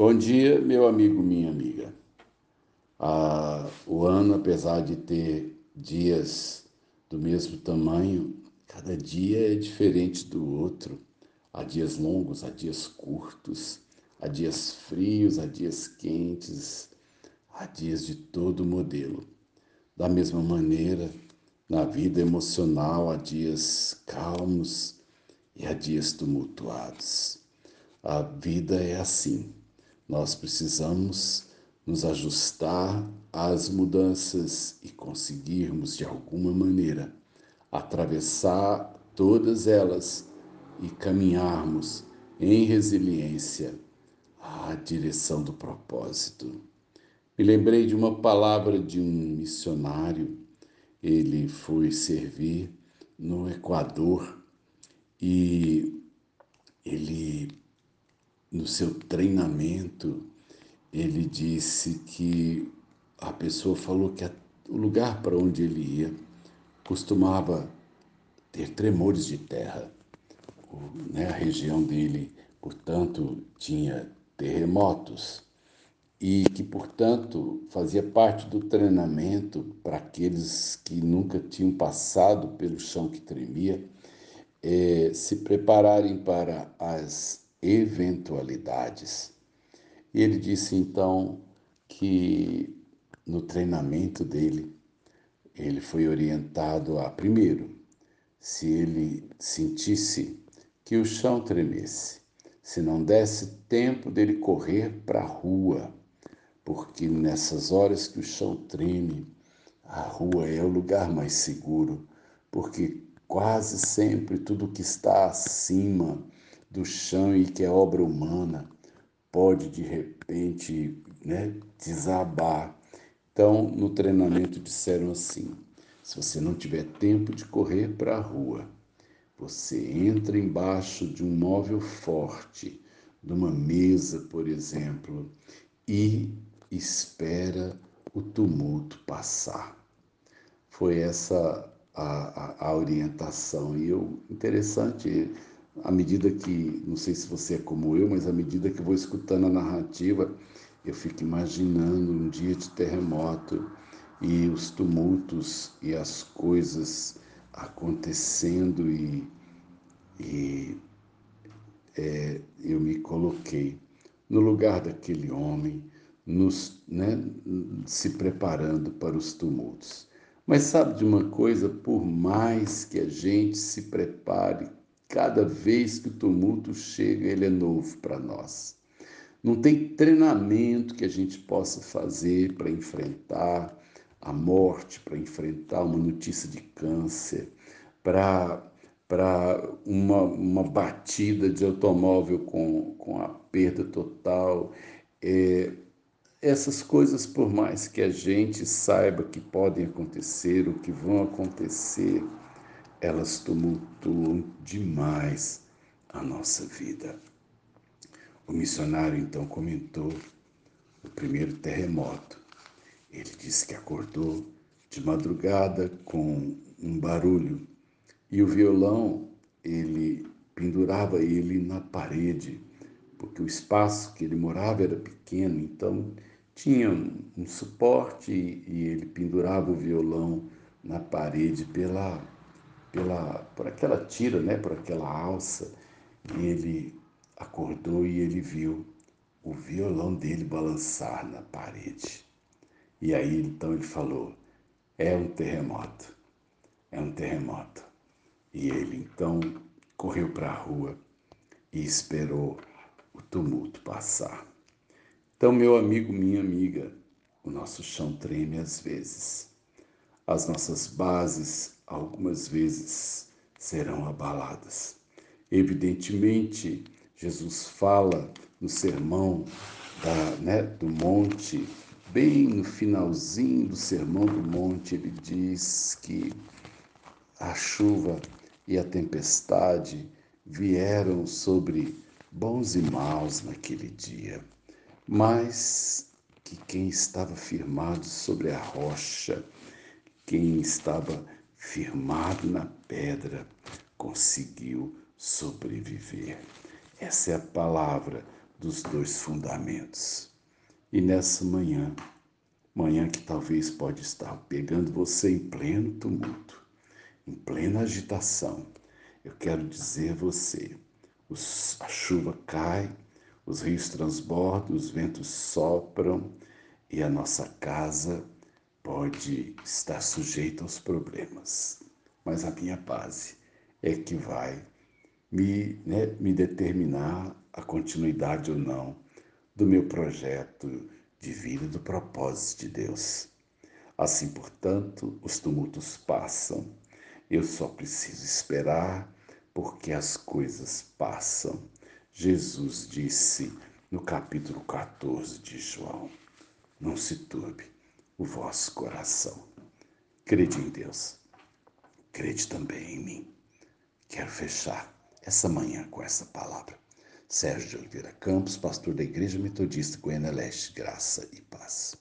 Bom dia, meu amigo, minha amiga. Ah, o ano, apesar de ter dias do mesmo tamanho, cada dia é diferente do outro. Há dias longos, há dias curtos, há dias frios, há dias quentes, há dias de todo modelo. Da mesma maneira, na vida emocional há dias calmos e há dias tumultuados. A vida é assim. Nós precisamos nos ajustar às mudanças e conseguirmos, de alguma maneira, atravessar todas elas e caminharmos em resiliência à direção do propósito. Me lembrei de uma palavra de um missionário. Ele foi servir no Equador e no seu treinamento, ele disse que a pessoa falou que o lugar para onde ele ia costumava ter tremores de terra. O, né, a região dele, portanto, tinha terremotos e que, portanto, fazia parte do treinamento para aqueles que nunca tinham passado pelo chão que tremia, é, se prepararem para as eventualidades. E ele disse então que no treinamento dele, ele foi orientado a, primeiro, se ele sentisse que o chão tremesse, se não desse tempo dele correr para a rua, porque nessas horas que o chão treme, a rua é o lugar mais seguro, porque quase sempre tudo que está acima do chão e que é obra humana pode de repente né, desabar. Então, no treinamento disseram assim: se você não tiver tempo de correr para a rua, você entra embaixo de um móvel forte, de uma mesa, por exemplo, e espera o tumulto passar. Foi essa a, a, a orientação. E eu, interessante, à medida que, não sei se você é como eu, mas à medida que vou escutando a narrativa, eu fico imaginando um dia de terremoto e os tumultos e as coisas acontecendo e, e é, eu me coloquei no lugar daquele homem, nos, né, se preparando para os tumultos. Mas sabe de uma coisa? Por mais que a gente se prepare Cada vez que o tumulto chega, ele é novo para nós. Não tem treinamento que a gente possa fazer para enfrentar a morte, para enfrentar uma notícia de câncer, para para uma, uma batida de automóvel com, com a perda total. É, essas coisas, por mais que a gente saiba que podem acontecer, ou que vão acontecer, elas tumultuam demais a nossa vida. O missionário então comentou o primeiro terremoto. Ele disse que acordou de madrugada com um barulho e o violão ele pendurava ele na parede, porque o espaço que ele morava era pequeno, então tinha um suporte e ele pendurava o violão na parede pela pela, por aquela tira, né, por aquela alça, e ele acordou e ele viu o violão dele balançar na parede. E aí então ele falou: é um terremoto, é um terremoto. E ele então correu para a rua e esperou o tumulto passar. Então, meu amigo, minha amiga, o nosso chão treme às vezes. As nossas bases algumas vezes serão abaladas. Evidentemente, Jesus fala no sermão da, né, do monte, bem no finalzinho do sermão do monte, ele diz que a chuva e a tempestade vieram sobre bons e maus naquele dia, mas que quem estava firmado sobre a rocha, quem estava firmado na pedra, conseguiu sobreviver. Essa é a palavra dos dois fundamentos. E nessa manhã, manhã que talvez pode estar pegando você em pleno tumulto, em plena agitação, eu quero dizer a você, os, a chuva cai, os rios transbordam, os ventos sopram e a nossa casa pode estar sujeita aos problemas. Mas a minha base é que vai me, né, me determinar a continuidade ou não do meu projeto de vida, do propósito de Deus. Assim, portanto, os tumultos passam. Eu só preciso esperar, porque as coisas passam. Jesus disse no capítulo 14 de João: Não se turbe o vosso coração. Crede em Deus, crede também em mim. Quero fechar essa manhã com essa palavra. Sérgio de Oliveira Campos, pastor da Igreja Metodista Goiânia Leste, graça e paz.